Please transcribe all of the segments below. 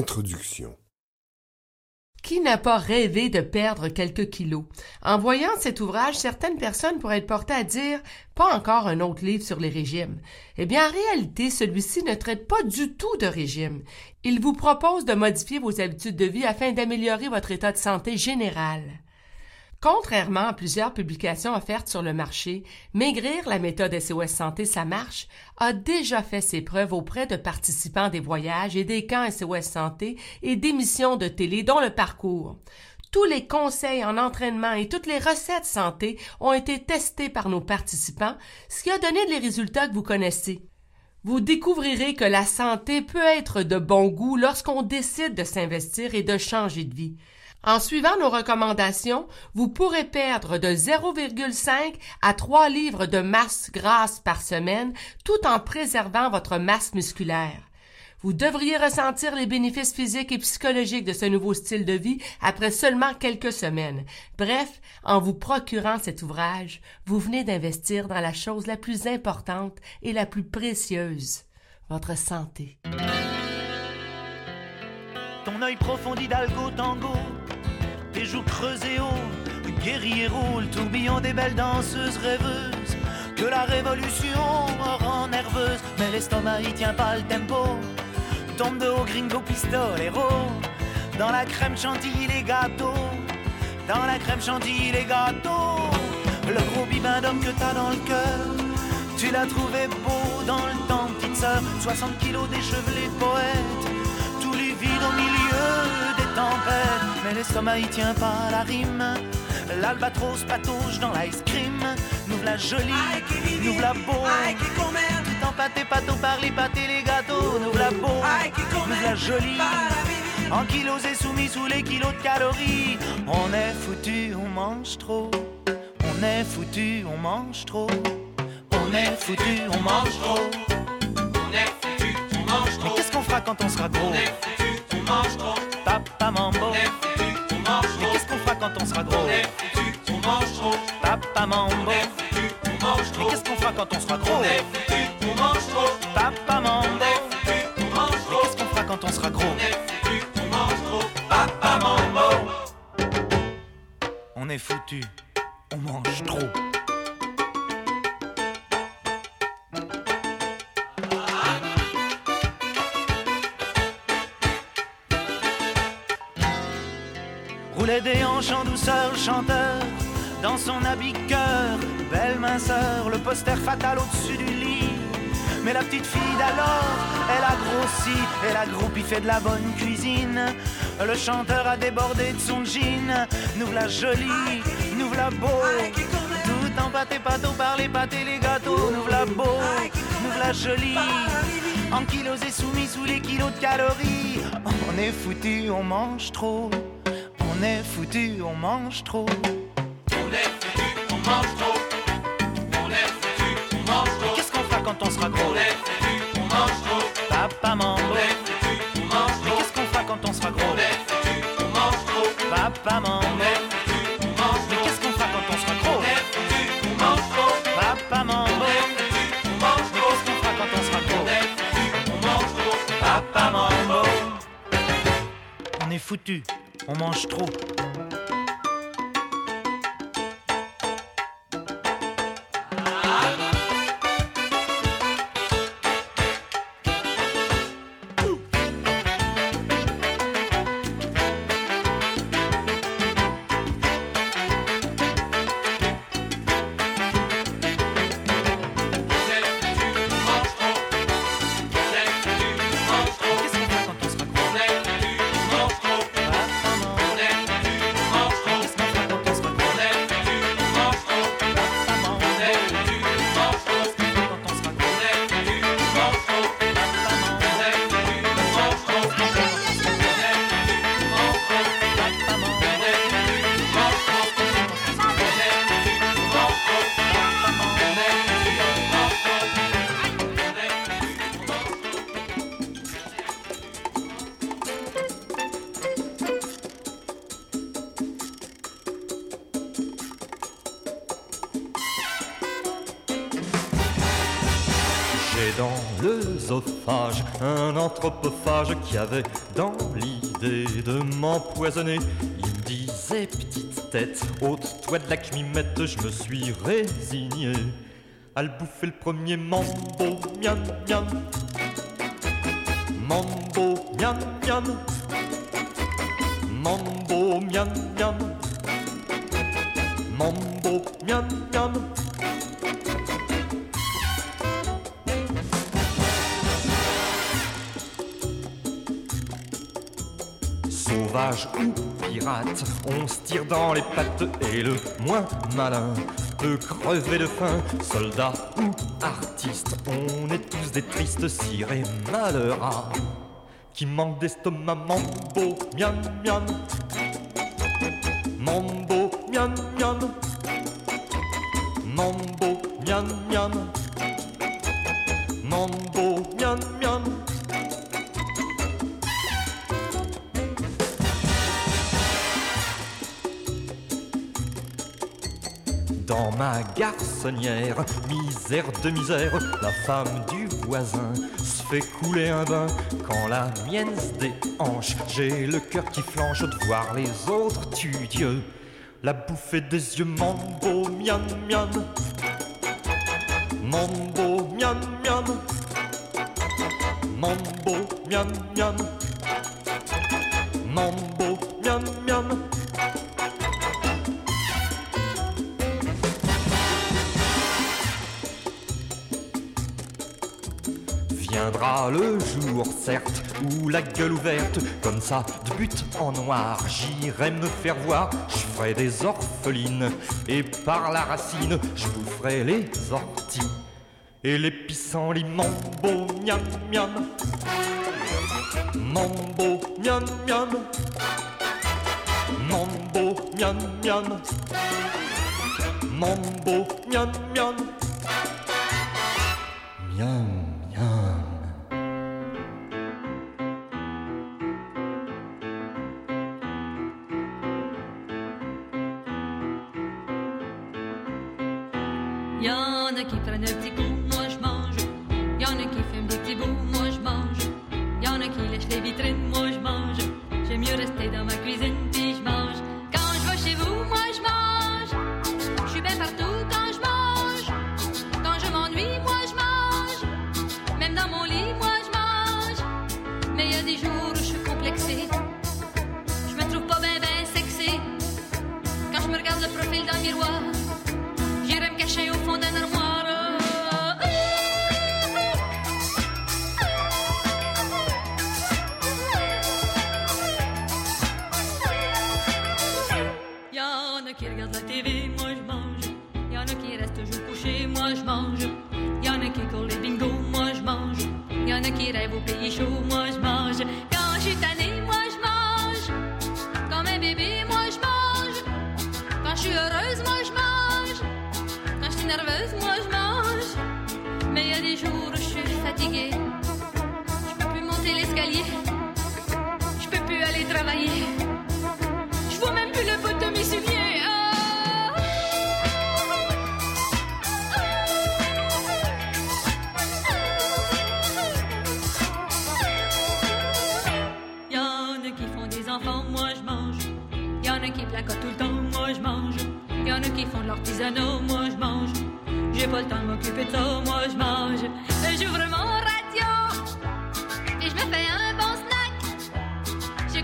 Introduction. Qui n'a pas rêvé de perdre quelques kilos? En voyant cet ouvrage, certaines personnes pourraient être portées à dire pas encore un autre livre sur les régimes. Eh bien, en réalité, celui-ci ne traite pas du tout de régime. Il vous propose de modifier vos habitudes de vie afin d'améliorer votre état de santé général. Contrairement à plusieurs publications offertes sur le marché, Maigrir, la méthode SOS Santé, ça marche, a déjà fait ses preuves auprès de participants des voyages et des camps SOS Santé et d'émissions de télé dont le parcours. Tous les conseils en entraînement et toutes les recettes santé ont été testés par nos participants, ce qui a donné les résultats que vous connaissez. Vous découvrirez que la santé peut être de bon goût lorsqu'on décide de s'investir et de changer de vie. En suivant nos recommandations, vous pourrez perdre de 0,5 à 3 livres de masse grasse par semaine tout en préservant votre masse musculaire. Vous devriez ressentir les bénéfices physiques et psychologiques de ce nouveau style de vie après seulement quelques semaines. Bref, en vous procurant cet ouvrage, vous venez d'investir dans la chose la plus importante et la plus précieuse, votre santé. Ton œil profond d'Hidalgo tango, tes joues creusées haut, guerrier roule, tourbillon des belles danseuses rêveuses, que la révolution rend nerveuse, mais l'estomac y tient pas le tempo, tombe de haut gringo pistolero, dans la crème chantilly les gâteaux, dans la crème chantilly les gâteaux, le gros bibin d'homme que t'as dans le cœur, tu l'as trouvé beau dans le temps, petite sœur, 60 kilos déchevelé poète vide au milieu des tempêtes. Mais l'estomac y tient pas la rime. L'albatros patouche dans l'ice cream. Nous la jolie, nous la beau. Tout empâté, pâteau par les pâtés, les gâteaux. Nous la beau, nous la jolie. En kilos et soumis sous les kilos de calories. On est foutu, on mange trop. On est foutu, on mange trop. On est foutu, on mange trop. On est foutu, on mange trop. Mais qu'est-ce qu'on fera quand on sera gros? Mange trop. Papa mambo. On est on mange Mais trop. qu'est-ce qu'on fera quand on sera gros? On est on mange trop. Papa mambo. On mange Mais trop. qu'est-ce qu'on fera quand on sera gros? On est on mange trop. Papa mambo. On mange Mais trop. qu'est-ce qu'on fera quand on sera gros? On mange trop. Papa mambo. On est foutu, on mange trop. Chanteur, dans son habit cœur, belle minceur, le poster fatal au-dessus du lit. Mais la petite fille d'alors, elle a grossi, elle a groupi, fait de la bonne cuisine. Le chanteur a débordé de son jean, nous la jolie, nous la beau. Tout empâté, pâteau par les pâtés, les gâteaux, nous la beau, nous la jolie. En kilos et soumis sous les kilos de calories. On est foutu, on mange trop. On est foutu, on mange trop. On est foutu, on mange trop. On est foutu, on mange trop. qu'est-ce qu'on fera quand on sera gros On est foutu, on mange trop. Papa mambo. On est foutu, on mange trop. qu'est-ce qu'on fera quand on sera gros On est foutu, on mange trop. Papa mambo. On est foutu, on mange trop. qu'est-ce qu'on fera quand on sera gros On est foutu, on mange trop. Papa mambo. On est foutu, on mange trop. qu'est-ce qu'on fera quand on sera gros On est foutu, on mange trop. Papa. On est foutu, on mange trop. Qui avait dans l'idée de m'empoisonner. Il me disait, petite tête, ôte-toi de la cmimette, je me suis résigné à le bouffer le premier mambo, miam miam. Mambo, miam miam. Sauvage ou pirate, on se tire dans les pattes et le moins malin peut crever de faim. Soldat ou artiste, on est tous des tristes cirés malheureux qui manquent d'estomac. Mambo, miam miam. Misère de misère, la femme du voisin se fait couler un bain. Quand la mienne se déhanche, j'ai le cœur qui flanche de voir les autres tu Dieu. La bouffée des yeux, mambo, miam miam. Mambo, miam miam. Mambo, miam miam. Mambo, Viendra le jour, certes, où la gueule ouverte, comme ça, de but en noir, j'irai me faire voir, je ferai des orphelines, et par la racine, je boufferai les orties, et les pissenlits, mambo, miam miam, mambo, miam miam, mambo, miam miam, mambo, miam miam, miam. Miam.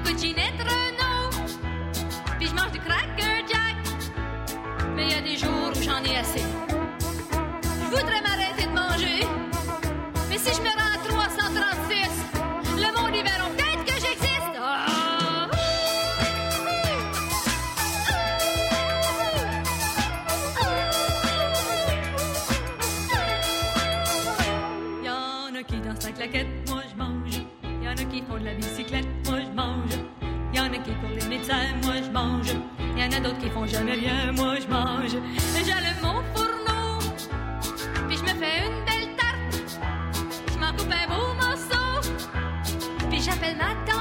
cucinetra D'autres qui font jamais rien, moi je mange. J'allume mon fourneau, puis je me fais une belle tarte. Je m'en coupe un beau morceau, puis j'appelle ma tante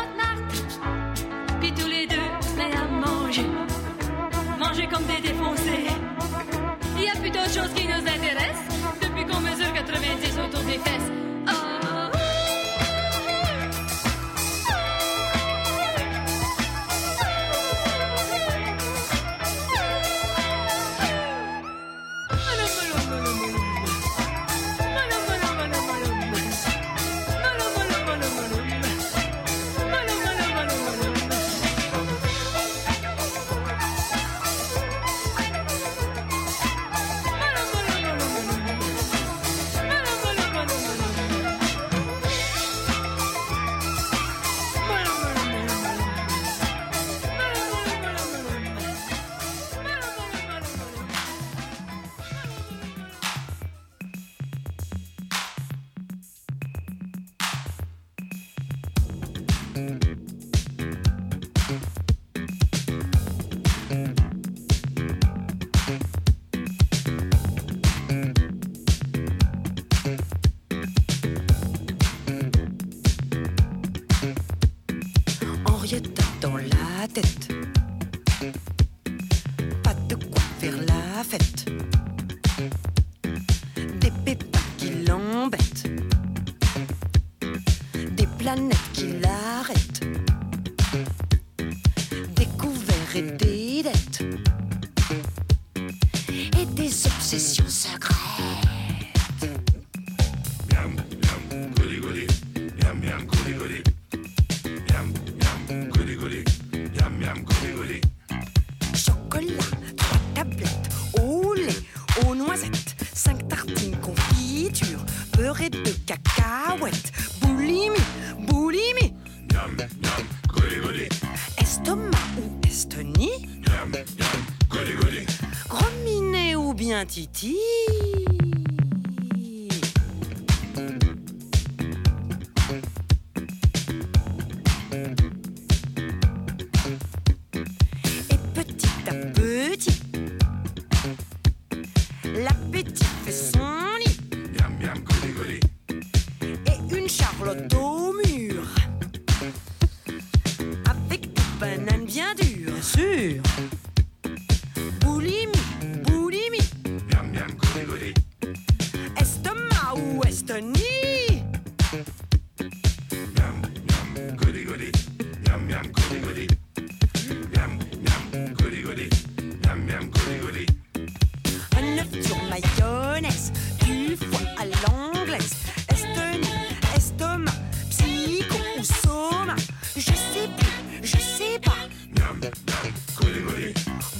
Sur mayonnaise, du foie à l'anglaise, estonie, estomac, psycho ou soma, je sais plus, je sais pas.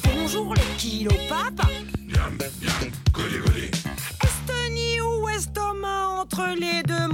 Bonjour le kilo papa. Estonie ou estomac, entre les deux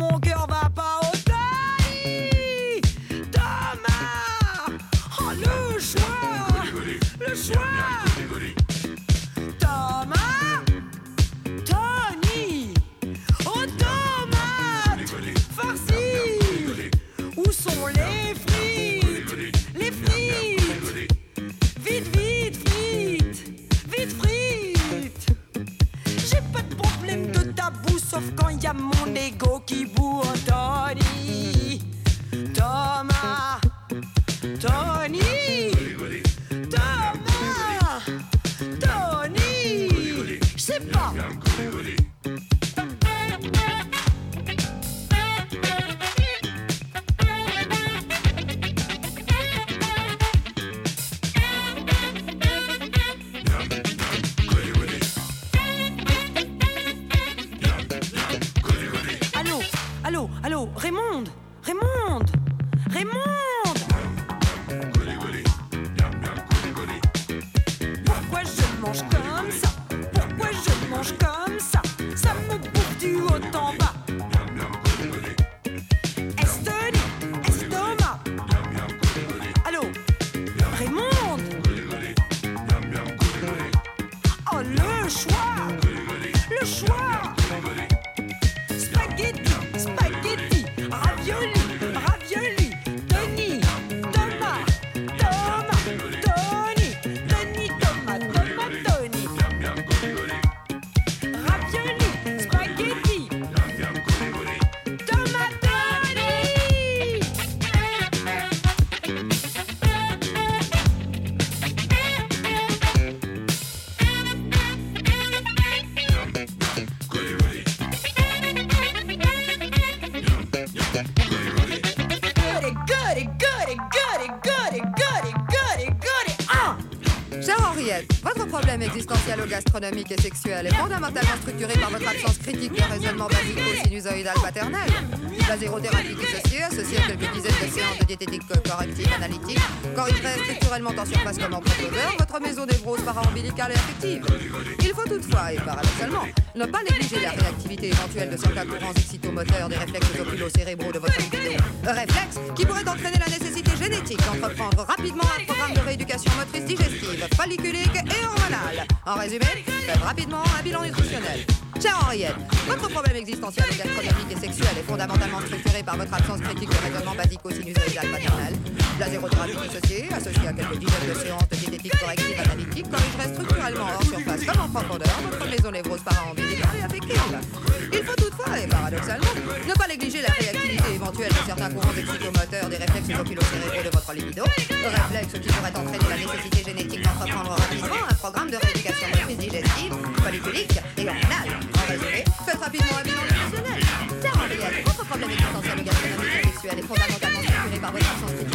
par votre absence critique de raisonnement basico-sinusoïdal paternel. La zérothérapie dissociée, associée à quelques dizaines de séances de diététique corrective, analytique, corrigerait structurellement en surface comme en profondeur votre mésonévrose para-ombilicale et affective. Il faut toutefois, et paradoxalement, ne pas négliger la réactivité éventuelle de certains courants excitomoteurs des réflexes oculo-cérébraux de votre vidéo. Réflexe qui pourrait entraîner la nécessité génétique d'entreprendre rapidement un programme de rééducation motrice digestive, palliculique et hormonale. En résumé, faites rapidement un bilan nutritionnel. Cher Henriette, votre problème existentiel, gastronomique et sexuel est fondamentalement structuré par votre absence critique de raisonnement basico-sinusoïdal paternal. La zérothérapie dissociée, associée à quelques dizaines de séances de diététique corrective analytique, corrigerait structurellement hors surface comme en profondeur votre maison mésonévrose para-ombilicale et affective. Il faut toutefois, et paradoxalement, ne pas négliger la réalité éventuelle de certains courants excitomoteurs, des réflexes oculocérébraux de votre libido, réflexes qui pourraient entraîner la nécessité génétique d'entreprendre rapidement un programme de rééducation motrice digestive, folliculique et hormonale. En résumé, faites rapidement un bilan nutritionnel. Car en réalité, votre problème existentiel ou gastronomique sexuel est fondamentalement structuré par votre absence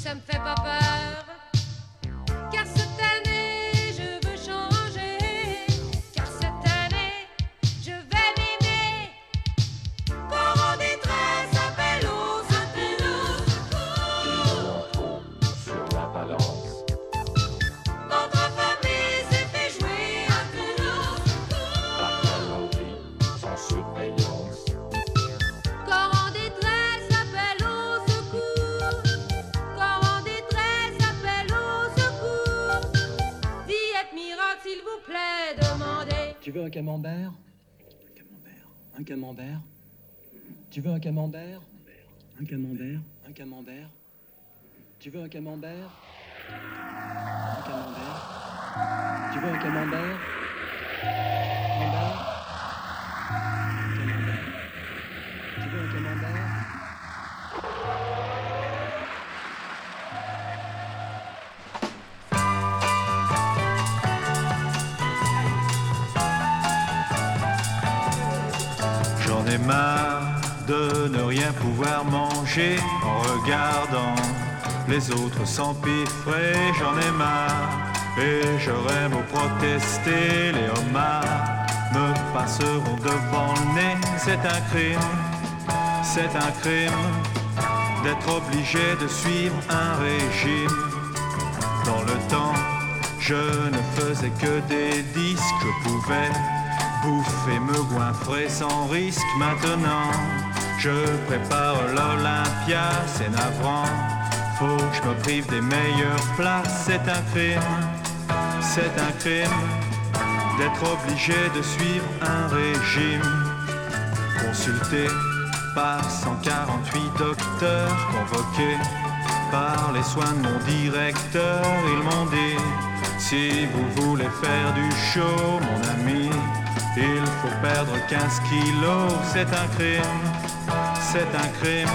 ça me fait pas peur. camembert. Tu veux un camembert? Un camembert. Un camembert. Tu veux un camembert? Un camembert. Tu veux un camembert? Camembert. Camembert. Tu veux un camembert? Pouvoir manger en regardant les autres s'empiffrer. J'en ai marre et j'aurais beau protester. Les homards me passeront devant le nez. C'est un crime, c'est un crime d'être obligé de suivre un régime. Dans le temps, je ne faisais que des disques, je pouvais bouffer, me goinfrer sans risque. Maintenant, je prépare l'Olympia, c'est navrant. Faut que je me prive des meilleures places, c'est un crime, c'est un crime d'être obligé de suivre un régime. Consulté par 148 docteurs convoqués par les soins de mon directeur, ils m'ont dit si vous voulez faire du show, mon ami, il faut perdre 15 kilos, c'est un crime, c'est un crime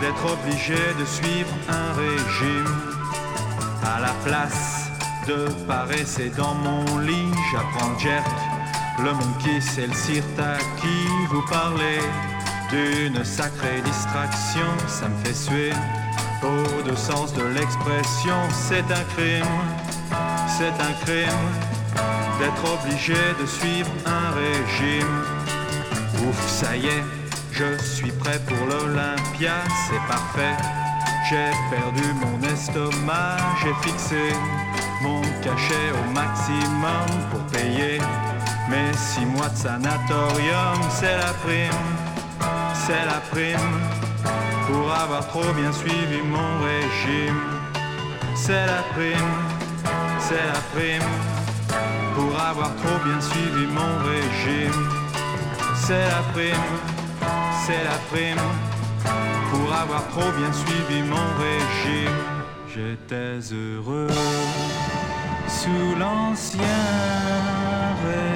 d'être obligé de suivre un régime. À la place de paresser dans mon lit, j'apprends jerk, le monkey, c'est le sirtaki, vous parlez d'une sacrée distraction, ça me fait suer. Au deux sens de l'expression, c'est un crime, c'est un crime d'être obligé de suivre un régime. Ouf, ça y est, je suis prêt pour l'Olympia, c'est parfait. J'ai perdu mon estomac, j'ai fixé mon cachet au maximum pour payer mes six mois de sanatorium. C'est la prime, c'est la prime pour avoir trop bien suivi mon régime. C'est la prime, c'est la prime pour avoir trop bien suivi mon régime. C'est la prime, c'est la prime pour avoir trop bien suivi mon régime. J'étais heureux sous l'ancien régime.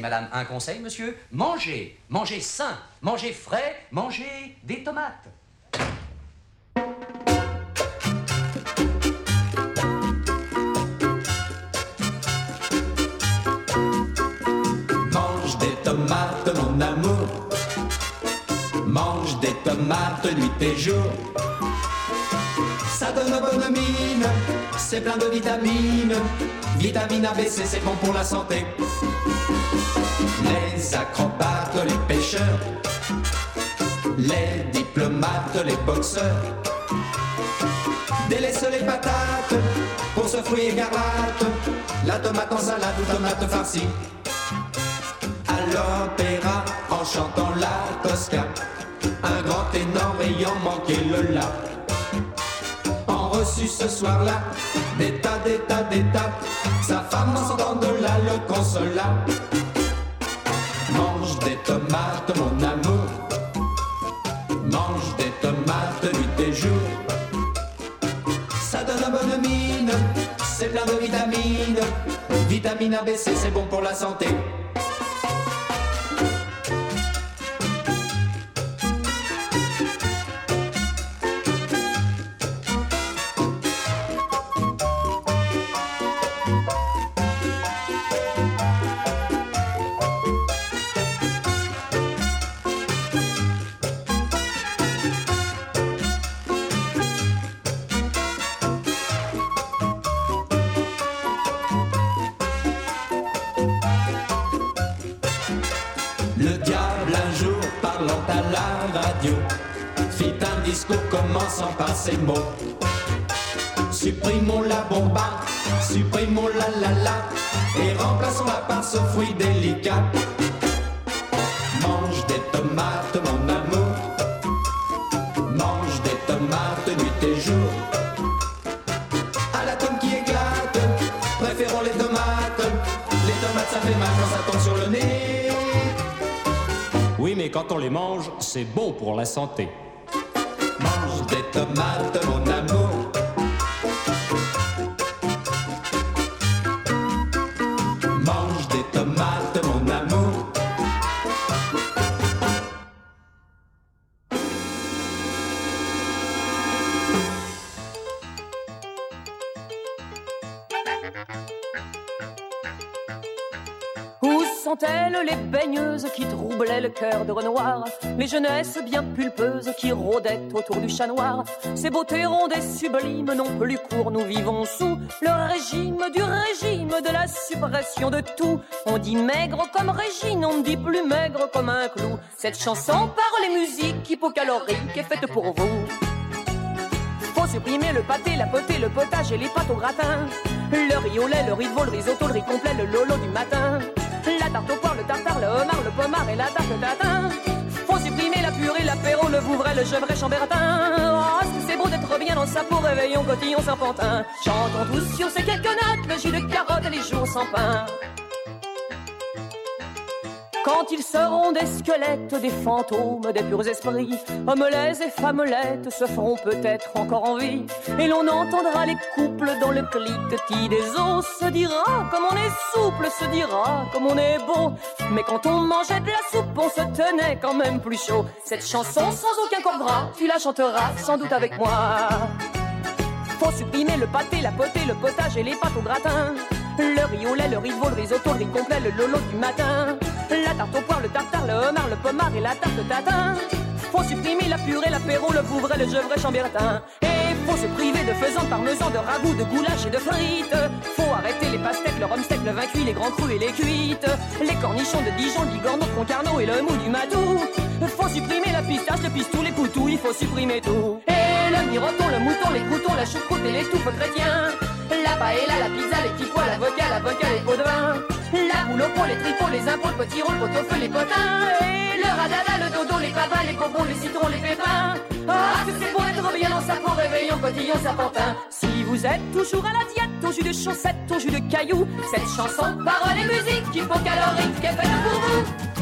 Madame, un conseil, monsieur. Mangez, mangez sain, mangez frais, mangez des tomates. Mange des tomates, mon amour. Mange des tomates nuit et jour. Ça donne bonne mine, c'est plein de vitamines. Vitamine ABC, c'est bon pour la santé. Les acrobates, les pêcheurs, les diplomates, les boxeurs. Délaisse les patates pour ce fruit écarlate. La tomate en salade ou tomate farcie. À l'opéra en chantant la Tosca. Un grand ténor ayant manqué le la. Reçu ce soir-là, des tas, des tas, des tas. Sa femme en sortant de là le consola. Mange des tomates, mon amour. Mange des tomates nuit et jour. Ça donne une bonne mine, c'est plein de vitamines. Vitamine ABC, c'est bon pour la santé. Supprimons la bomba, supprimons la la la et remplaçons-la par ce fruit délicat. Mange des tomates, mon amour. Mange des tomates nuit et jour. À la tome qui éclate, préférons les tomates. Les tomates ça fait mal quand ça tombe sur le nez. Oui, mais quand on les mange, c'est bon pour la santé. Jeunesses bien pulpeuses qui rôdaient autour du chat noir Ces beautés rondes et sublimes n'ont plus cours, nous vivons sous le régime du régime de la suppression de tout. On dit maigre comme Régine, on ne dit plus maigre comme un clou. Cette chanson par les musiques hypocaloriques est faite pour vous. Faut supprimer le pâté, la potée, le potage et les pâtes au gratin. Le riz au lait, le veau, le risotto, le riz complet, le lolo du matin. La tarte au poire, le tartare, le homard, le pommard et la tarte tatin. L'apéro, le vouvray, le gevrey, chambertin. Oh, c'est beau d'être bien dans sa peau, réveillon, cotillon, serpentin. Chantons tous sur ces quelques notes, le jus de carotte et les jours sans pain. Quand ils seront des squelettes, des fantômes, des purs esprits, hommelets et femmelettes se feront peut-être encore en vie. Et l'on entendra les couples dans le cliquetis des os. Se dira comme on est souple, se dira comme on est beau. Mais quand on mangeait de la soupe, on se tenait quand même plus chaud. Cette chanson sans aucun corps gras, tu la chanteras sans doute avec moi. Faut supprimer le pâté, la potée, le potage et les pâtes au gratin. Le riz au lait, le riz le risotto, le riz le lolo du matin. La tarte au poire, le tartare, le homard, le pommard et la tarte tatin. Faut supprimer la purée, l'apéro, le bouvray, le gevrey, chambertin. Et faut se priver de faisans, de parmesan, de ragoût, de goulash et de frites. Faut arrêter les pastèques, le rhum steak, le vin cuit, les grands crus et les cuites. Les cornichons de Dijon, le bigorneau, le concarneau et le mou du matou. Faut supprimer la pistache, le pistou, les poutous, il faut supprimer tout. Et le miroton, le mouton, les croutons, la choucroute et les touffes chrétiens. La paella, la pizza, les petits pois, l'avocat, l'avocat, les pots de vin. La boule au pot, les tripots, les impôts, le potiron, le pot-au-feu, les potins. Et le radada, le dodo, les pavas, les bonbons, les citrons, les pépins. Ah, que c'est pour être bien dans sa peau, réveillon, cotillon, serpentin. Si vous êtes toujours à la diète, au jus de chaussettes, au jus de cailloux, cette chanson, paroles et musique, hypocalorique, est faite pour vous.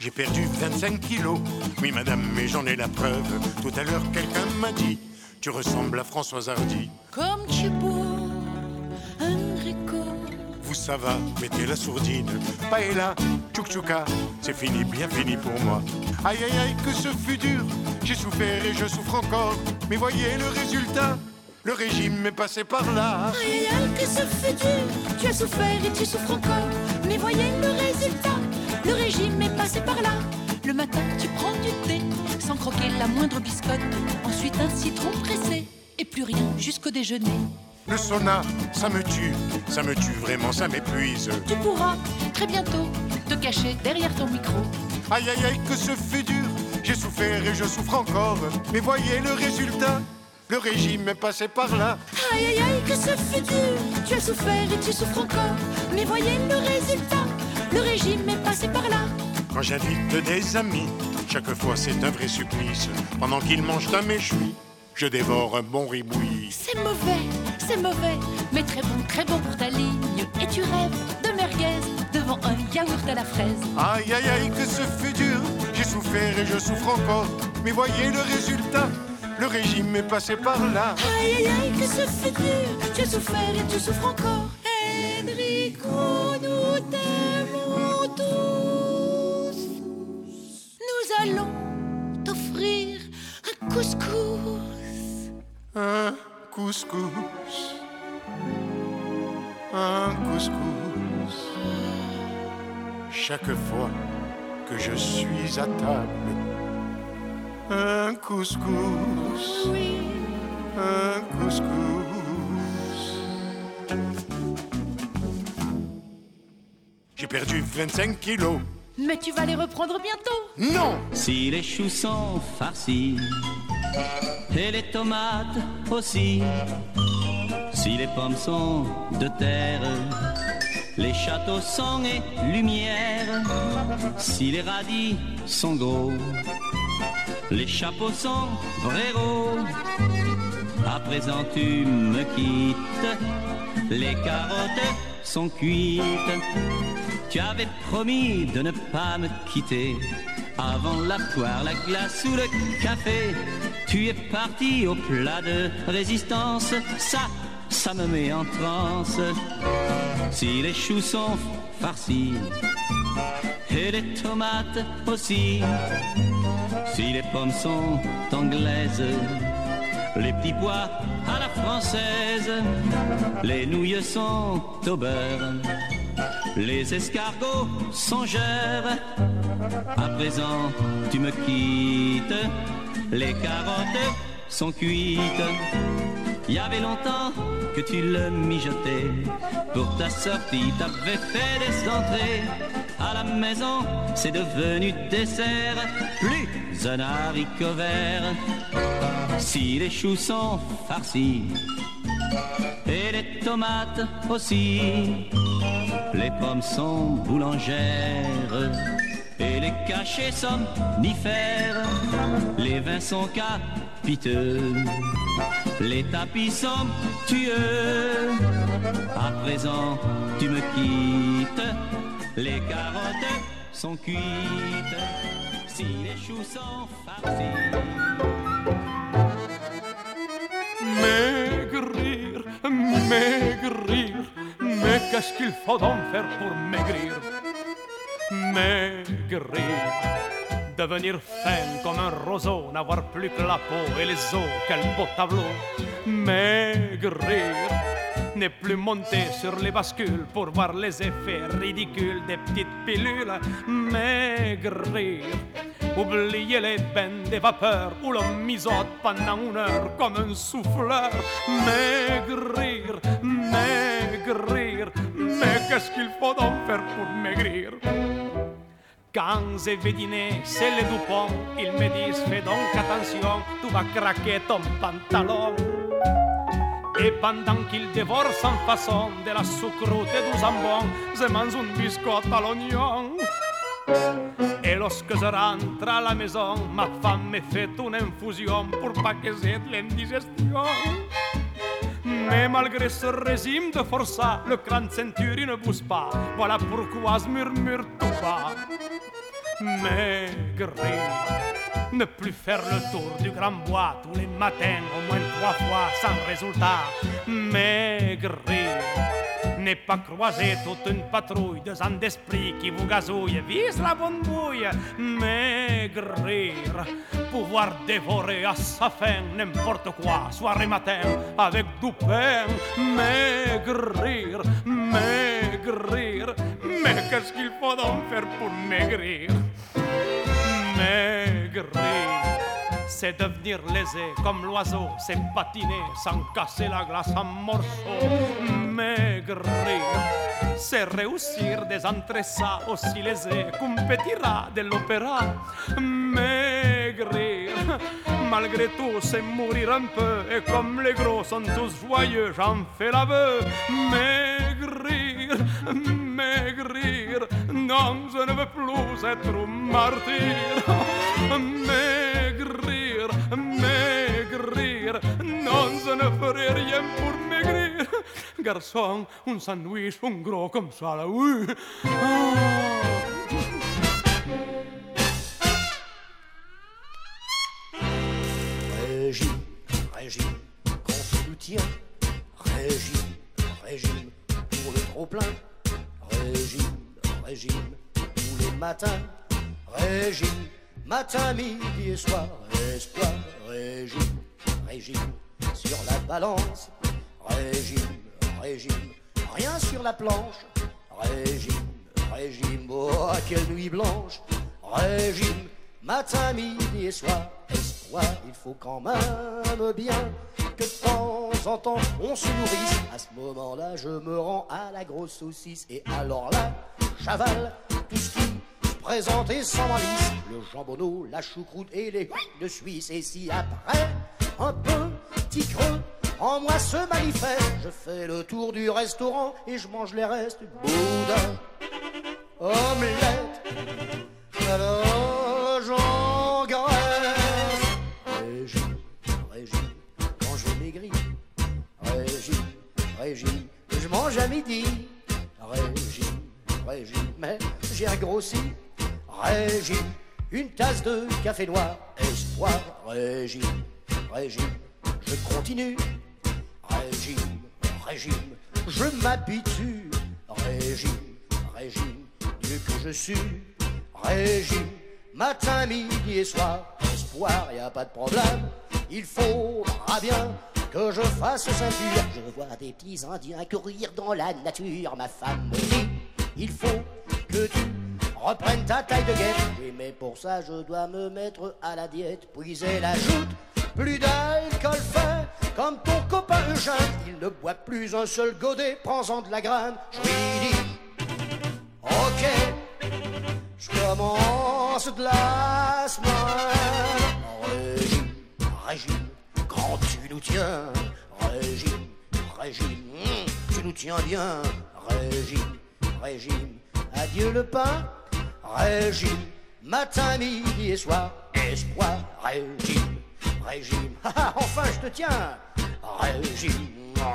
J'ai perdu 25 kilos. Oui, madame, mais j'en ai la preuve. Tout à l'heure, quelqu'un m'a dit Tu ressembles à Françoise Hardy. Comme tu beau, Enrico. Vous, ça va, mettez la sourdine. Paella, tchouk-tchouka, c'est fini, bien fini pour moi. Aïe, aïe, aïe, que ce fut dur. J'ai souffert et je souffre encore. Mais voyez le résultat. Le régime est passé par là. Aïe aïe aïe, que ce fut dur. Tu as souffert et tu souffres encore. Mais voyez le résultat. Le régime est passé par là. Le matin, tu prends du thé sans croquer la moindre biscotte. Ensuite, un citron pressé. Et plus rien jusqu'au déjeuner. Le sauna, ça me tue. Ça me tue vraiment, ça m'épuise. Tu pourras très bientôt te cacher derrière ton micro. Aïe, aïe, aïe, que ce fut dur. J'ai souffert et je souffre encore. Mais voyez le résultat. Le régime est passé par là. Aïe aïe aïe, que ce fut dur. Tu as souffert et tu souffres encore. Mais voyez le résultat. Le régime est passé par là. Quand j'invite des amis, chaque fois c'est un vrai supplice. Pendant qu'ils mangent un méchoui, je dévore un bon ribouillis. C'est mauvais, c'est mauvais, mais très bon, très bon pour ta ligne. Et tu rêves de merguez devant un yaourt à la fraise. Aïe aïe aïe, que ce fut dur. J'ai souffert et je souffre encore. Mais voyez le résultat. Le régime est passé par là. Aïe aïe aïe, que ce fut dur. Tu as souffert et tu souffres encore. Enrico, nous t'aimons tous. Nous allons t'offrir un couscous. Un couscous. Un couscous. Chaque fois que je suis à table. Un couscous. Un couscous. Perdu 25 kilos. Mais tu vas les reprendre bientôt. Non Si les choux sont farcis et les tomates aussi, si les pommes sont de terre, les châteaux sont et lumière, si les radis sont gros, les chapeaux sont vrais À présent tu me quittes, les carottes sont cuites. Tu avais promis de ne pas me quitter avant la poire, la glace ou le café. Tu es parti au plat de résistance, ça, ça me met en transe. Si les choux sont farcis et les tomates aussi, si les pommes sont anglaises, les petits pois à la française, les nouilles sont au beurre, les escargots songeurs. À présent, tu me quittes, les carottes sont cuites. Il y avait longtemps que tu le mijotais. Pour ta sortie, t'avais fait des entrées. À la maison, c'est devenu dessert. Plus un haricot vert. Si les choux sont farcis et les tomates aussi, les pommes sont boulangères et les cachets somnifères. Les vins sont capiteux, les tapis sont tueux. À présent, tu me quittes, les carottes sont cuites. Si les choux sont farcis. Maigrir, maigrir, mais qu'est-ce qu'il faut donc faire pour maigrir? Maigrir, devenir fin comme un roseau, n'avoir plus que la peau et les os, quel beau tableau. Maigrir, ne plus monter sur les bascules pour voir les effets ridicules des petites pilules Maigrir, Oubliez les bains des vapeurs où l'on misote pendant une heure comme un souffleur. Maigrir, maigrir, mais qu'est-ce qu'il faut donc faire pour maigrir? Quand je vais dîner, c'est les doupons, ils me disent fais donc attention, tu vas craquer ton pantalon. Et pendant qu'ils dévorent sans façon de la soucroute et du jambon, je mange un biscotte à l'oignon. Et lorsque je rentre à la maison, ma femme me fait une infusion pour pas que j'ai de l'indigestion. Mais malgré ce régime de forçat, le cran de ceinture ne bouge pas. Voilà pourquoi je murmure tout bas. Maigrir, ne plus faire le tour du grand bois tous les matins, au moins trois fois sans résultat. Maigrir, n'est pas croiser toute une patrouille de gens d'esprit qui vous gazouillent, vise la bonne bouille, maigrir, pouvoir dévorer à sa faim n'importe quoi, soir et matin, avec du pain, maigrir, maigrir, mais qu'est-ce qu'il faut donc faire pour Maigrir? C'est devenir lésé comme l'oiseau, c'est patiner sans casser la glace en morceaux. Maigrir, c'est réussir des entrechats aussi lésés qu'un petit rat de l'opéra. Maigrir, malgré tout, c'est mourir un peu, et comme les gros sont tous joyeux, j'en fais l'aveu. Maigrir, maigrir, non, je ne veux plus être un martyr. Maigrir, maigrir, non, je ne ferai rien pour maigrir. Garçon, un sandwich, un gros comme ça, là, oui. Régime, régime, contre tient. Régime, régime, pour le trop-plein. Régime, régime, tous les matins. Régime, matin, midi et soir. Espoir, régime, régime, sur la balance. Régime, régime, rien sur la planche. Régime, régime, oh, quelle nuit blanche. Régime, matin, midi et soir. Espoir, il faut quand même bien que de temps en temps on se nourrisse. À ce moment-là, je me rends à la grosse saucisse. Et alors là, j'avale tout ce qui se présente et sans malice. Le jambonneau, la choucroute et les de Suisse. Et si après, un petit creux en moi se manifeste, je fais le tour du restaurant et je mange les restes. Boudin, omelette, une tasse de café noir. Espoir, régime, régime, je continue. Régime, régime, je m'habitue. Régime, régime, Dieu que je suis. Régime, matin, midi et soir. Espoir, y a pas de problème. Il faudra bien que je fasse ceinture. Je vois des petits Indiens courir dans la nature. Ma femme me dit, il faut que tu reprennes ta taille de guêpe. Oui, mais pour ça, je dois me mettre à la diète. Puis elle ajoute, plus d'alcool fin, comme ton copain Eugène. Il ne boit plus un seul godet, prends-en de la graine. Je lui dis, ok, je commence de la semaine. Régime, régime, grand tu nous tiens. Régime, régime, hum, tu nous tiens bien. Régime, régime, adieu le pain. Régime, matin, midi et soir, espoir, régime, régime. Ah, ah, enfin je te tiens, régime,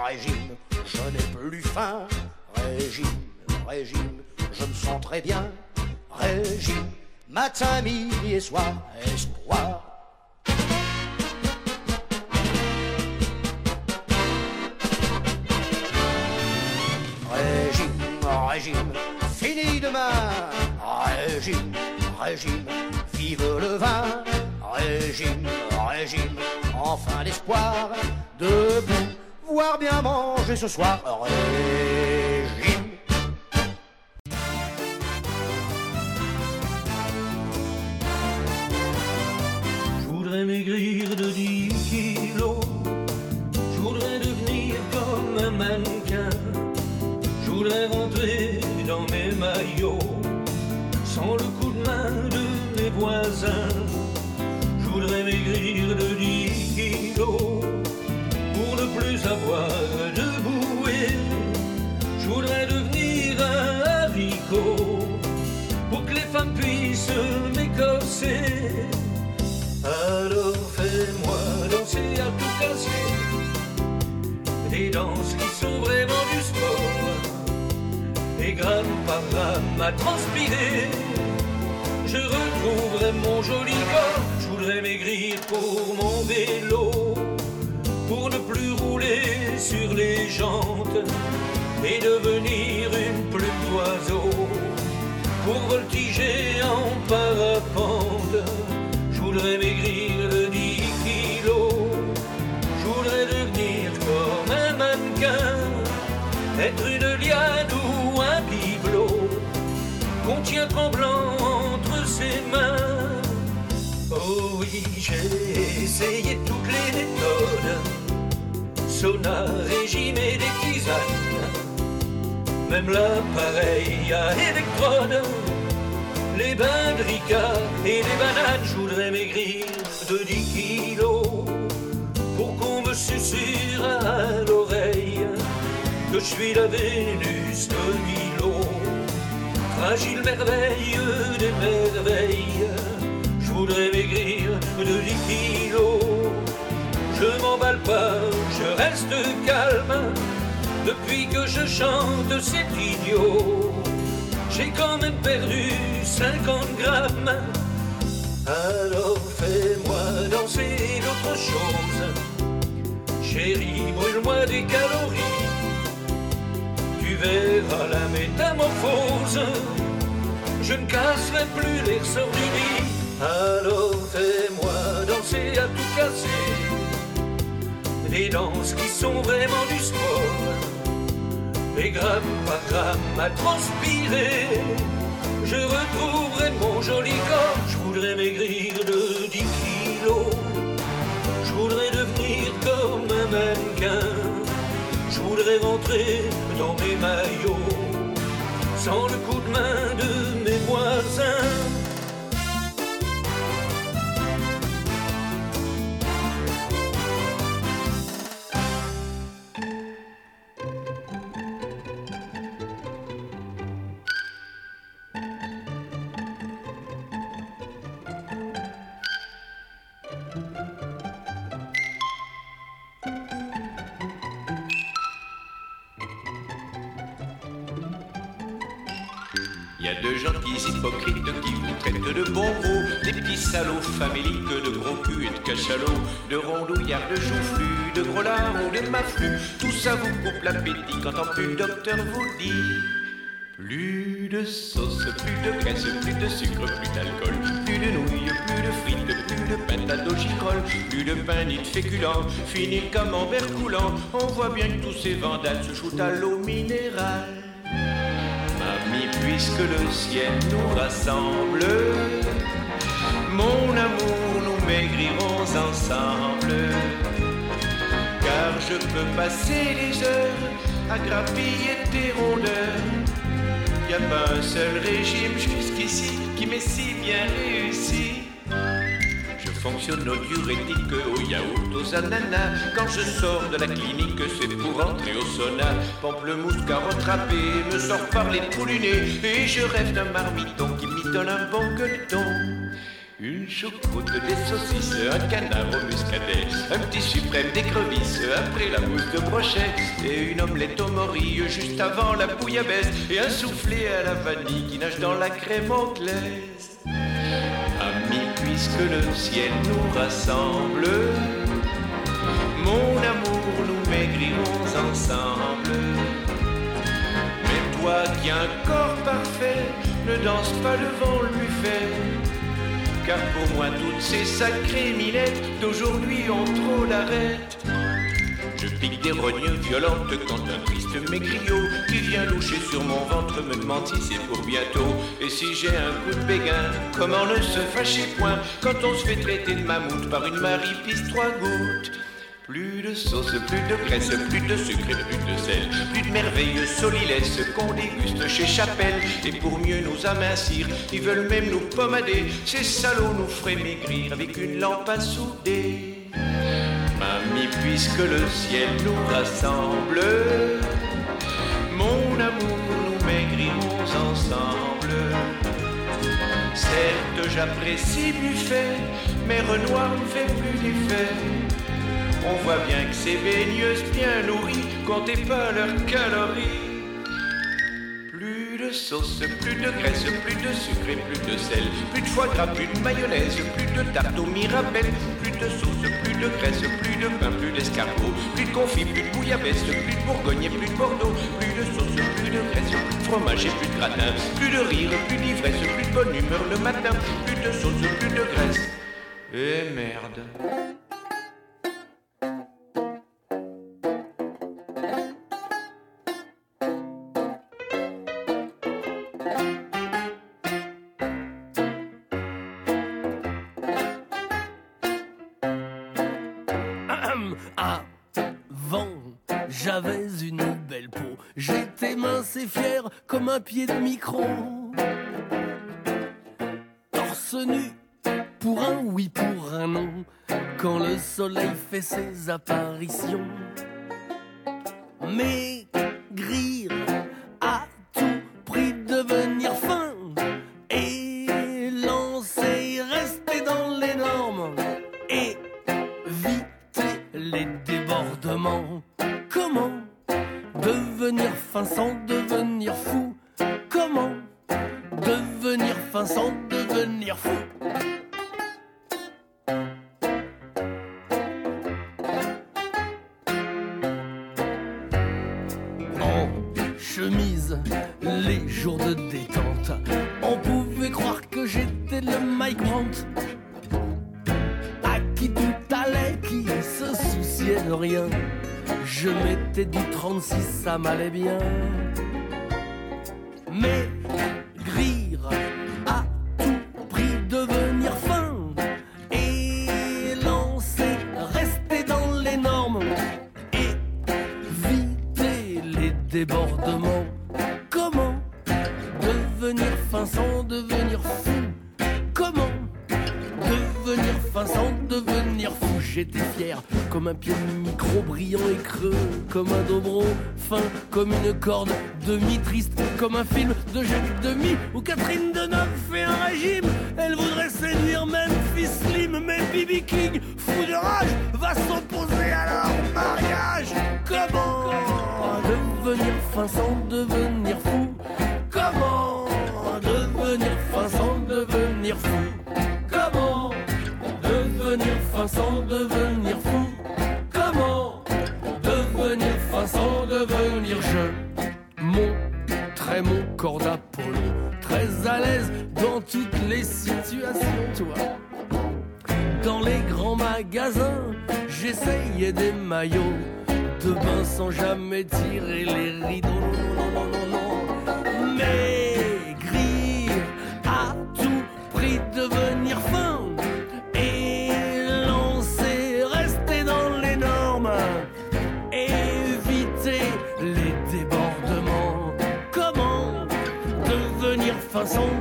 régime, je n'ai plus faim, régime, régime, je me sens très bien, régime, matin, midi et soir, espoir. Régime, régime, fini demain. Régime, régime, vive le vin. Régime, régime, enfin l'espoir. Debout, voir bien manger ce soir. Gramme par gramme à transpirer Je retrouverai mon joli corps Je voudrais maigrir pour mon vélo Pour ne plus rouler sur les jantes Et devenir une plume d'oiseau Pour voltiger en parapente je voudrais maigrir de 10 kilos. Je voudrais devenir comme un mannequin. Être une liane ou. Qu'on tient tremblant entre ses mains. Oh oui, j'ai essayé toutes les méthodes. Sauna, régime et des tisanes. Même l'appareil à électrode les bains de rica et les bananes. Je voudrais maigrir de 10 kilos pour qu'on me susurre à l'oreille que je suis la Vénus de Milo, fragile merveille des merveilles. Je voudrais maigrir de 10 kilos. Je m'emballe pas, je reste calme depuis que je chante, c'est idiot j'ai quand même perdu 50 grammes. Alors fais-moi danser d'autre chose. Chérie, brûle-moi des calories. Tu verras la métamorphose. Je ne casserai plus les ressorts du lit. Alors fais-moi danser à tout casser. Des danses qui sont vraiment du sport et gramme par gramme à transpirer, je retrouverai mon joli corps. Je voudrais maigrir de 10 kilos. Je voudrais devenir comme un mannequin. Je voudrais rentrer dans mes maillots sans le coup de main de mes Tout ça vous coupe l'appétit quand en plus docteur vous dit. Plus de sauce, plus de graisse, plus de sucre, plus d'alcool, plus de nouilles, plus de frites, plus de patates au plus de pain ni de féculents, fini le camembert coulant. On voit bien que tous ces vandales se shootent à l'eau minérale. Mamie, puisque le ciel nous rassemble, mon amour, nous maigrirons ensemble. Je peux passer les heures à grappiller tes rondeurs. Y a pas un seul régime jusqu'ici qui m'est si bien réussi. Je fonctionne au diurétique, au yaourt, aux ananas. Quand je sors de la clinique, c'est pour entrer au sauna. Pamplemousse, carotte râpée, me sort par les nez. Et je rêve d'un marmiton qui m'imite donne un bon gueuleton. Une choucroute, des saucisses, un canard au muscadet, un petit suprême d'écrevisses, après la mousse de brochet, et une omelette au morille juste avant la bouillabaisse, et un soufflé à la vanille qui nage dans la crème anglaise. Amis, puisque le ciel nous rassemble, mon amour, nous maigrirons ensemble. Mais toi qui as un corps parfait, ne danse pas devant le buffet. Car pour moi, toutes ces sacrées minettes d'aujourd'hui ont trop d'arrêt. Je pique des rogneux violentes quand un triste maigriot qui vient loucher sur mon ventre me demande si c'est pour bientôt. Et si j'ai un coup de béguin, comment ne se fâcher point quand on se fait traiter de mammouth par une Marie pisse trois gouttes? Plus de sauce, plus de graisse, plus de sucre et plus de sel, plus de merveilleux solilès qu'on déguste chez Chapelle. Et pour mieux nous amincir, ils veulent même nous pommader. Ces salauds nous feraient maigrir avec une lampe à souder. Mamie, puisque le ciel nous rassemble, mon amour, nous maigrirons ensemble. Certes, j'apprécie Buffet, mais Renoir ne fait plus d'effet. On voit bien que ces baigneuses bien nourries comptaient pas leurs calories. Plus de sauce, plus de graisse, plus de sucre et plus de sel, plus de foie gras, plus de mayonnaise, plus de tarte au mirabelle, plus de sauce, plus de graisse, plus de pain, plus d'escargot, plus de confit, plus de bouillabaisse, plus de bourgogne et plus de bordeaux, plus de sauce, plus de graisse, plus de fromage et plus de gratin, plus de rire, plus d'ivresse, plus de bonne humeur le matin, plus de sauce, plus de graisse. Et merde. Pied de micro. Torse nu, pour un oui, pour un non. Quand le soleil fait ses apparitions. Maigrir à En chemise, les jours de détente, on pouvait croire que j'étais le Mike Brandt à qui tout allait, qui se souciait de rien. Je mettais du 36, ça m'allait bien. Mais une corde demi triste Comme un film de Jacques Demi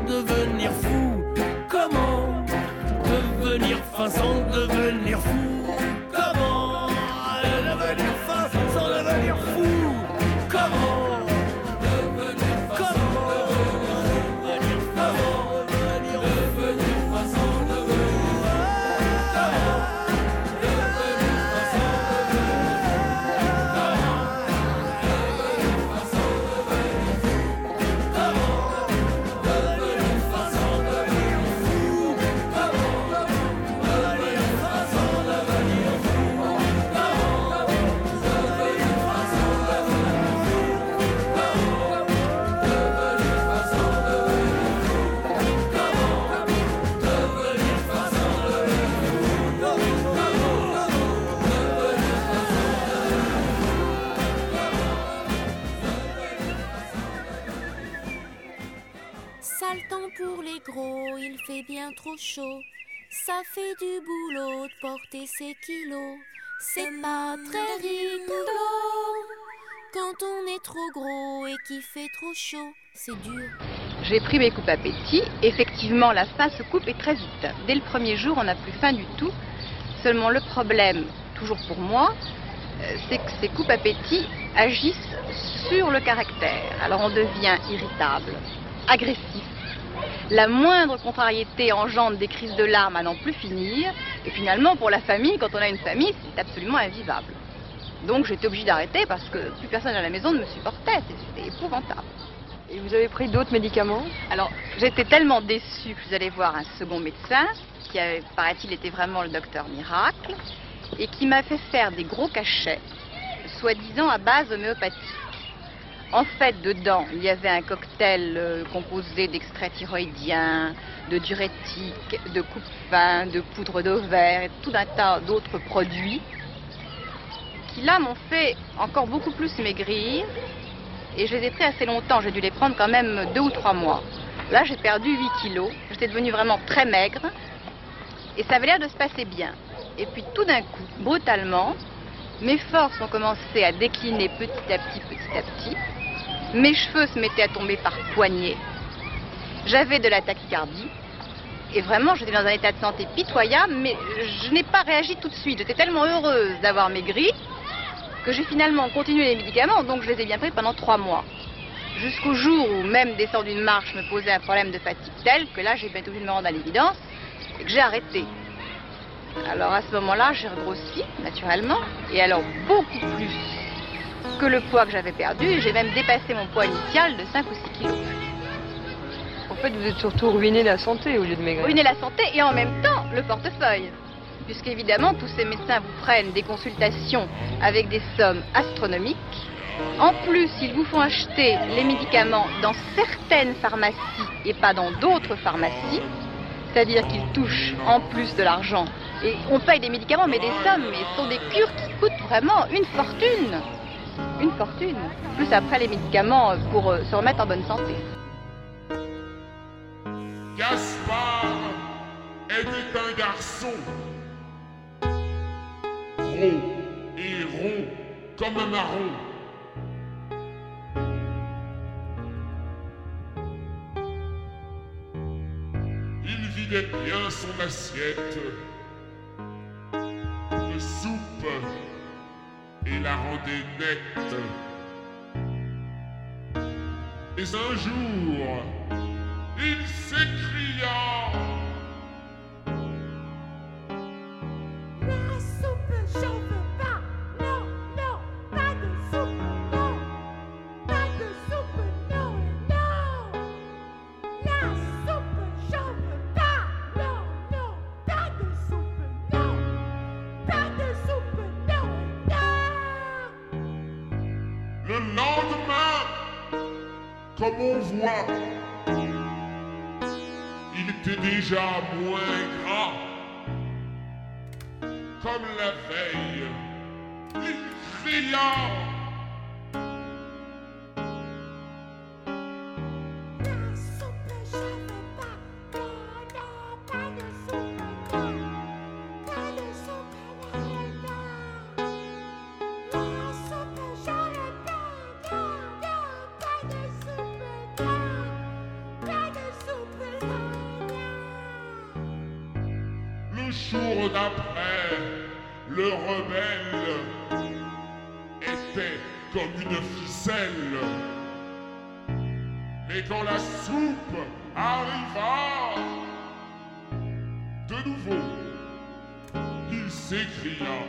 devenir fou. Comment devenir fin sans devenir fou? Fait bien trop chaud. Ça fait du boulot de porter ses kilos. C'est pas très rigolo. Quand on est trop gros et qu'il fait trop chaud, c'est dur. J'ai pris mes coupes appétit. Effectivement, la faim se coupe et très vite. Dès le premier jour, on n'a plus faim du tout. Seulement le problème, toujours pour moi, euh, c'est que ces coupes appétit agissent sur le caractère. Alors on devient irritable, agressif. La moindre contrariété engendre des crises de larmes à n'en plus finir. Et finalement, pour la famille, quand on a une famille, c'est absolument invivable. Donc j'étais obligée d'arrêter parce que plus personne à la maison ne me supportait. C'était épouvantable. Et vous avez pris d'autres médicaments? Alors, j'étais tellement déçue que je suis allée voir un second médecin, qui paraît-il, était vraiment le docteur miracle, et qui m'a fait faire des gros cachets, soi-disant à base homéopathique. En fait, dedans, il y avait un cocktail euh, composé d'extraits thyroïdiens, de diurétiques, de coupe-fin, de poudre d'ovaire et tout un tas d'autres produits qui là m'ont fait encore beaucoup plus maigrir et je les ai pris assez longtemps. J'ai dû les prendre quand même deux ou trois mois. Là, j'ai perdu 8 kilos. J'étais devenue vraiment très maigre. Et ça avait l'air de se passer bien. Et puis tout d'un coup, brutalement, mes forces ont commencé à décliner petit à petit, petit à petit. Mes cheveux se mettaient à tomber par poignées. J'avais de la tachycardie. Et vraiment, j'étais dans un état de santé pitoyable, mais je n'ai pas réagi tout de suite. J'étais tellement heureuse d'avoir maigri que j'ai finalement continué les médicaments, donc je les ai bien pris pendant trois mois. Jusqu'au jour où même descendre une marche me posait un problème de fatigue tel que là j'ai bien obligé de me rendre à l'évidence et que j'ai arrêté. Alors à ce moment-là, j'ai regrossi, naturellement, et alors beaucoup plus que le poids que j'avais perdu, j'ai même dépassé mon poids initial de 5 ou 6 kilos. En fait, vous êtes surtout ruiné la santé au lieu de maigrir. Ruiner la santé et en même temps le portefeuille. Puisqu'évidemment, tous ces médecins vous prennent des consultations avec des sommes astronomiques. En plus, ils vous font acheter les médicaments dans certaines pharmacies et pas dans d'autres pharmacies. C'est-à-dire qu'ils touchent en plus de l'argent. Et on paye des médicaments, mais des sommes, mais ce sont des cures qui coûtent vraiment une fortune. Une fortune. Plus après les médicaments pour euh, se remettre en bonne santé. Gaspard était un garçon gros et rond comme un marron. Il vidait bien son assiette la rendait nette. Et un jour, il s'écria déjà moins gras. Comme la veille, il cria. Quand la soupe arriva, de nouveau, il s'écria.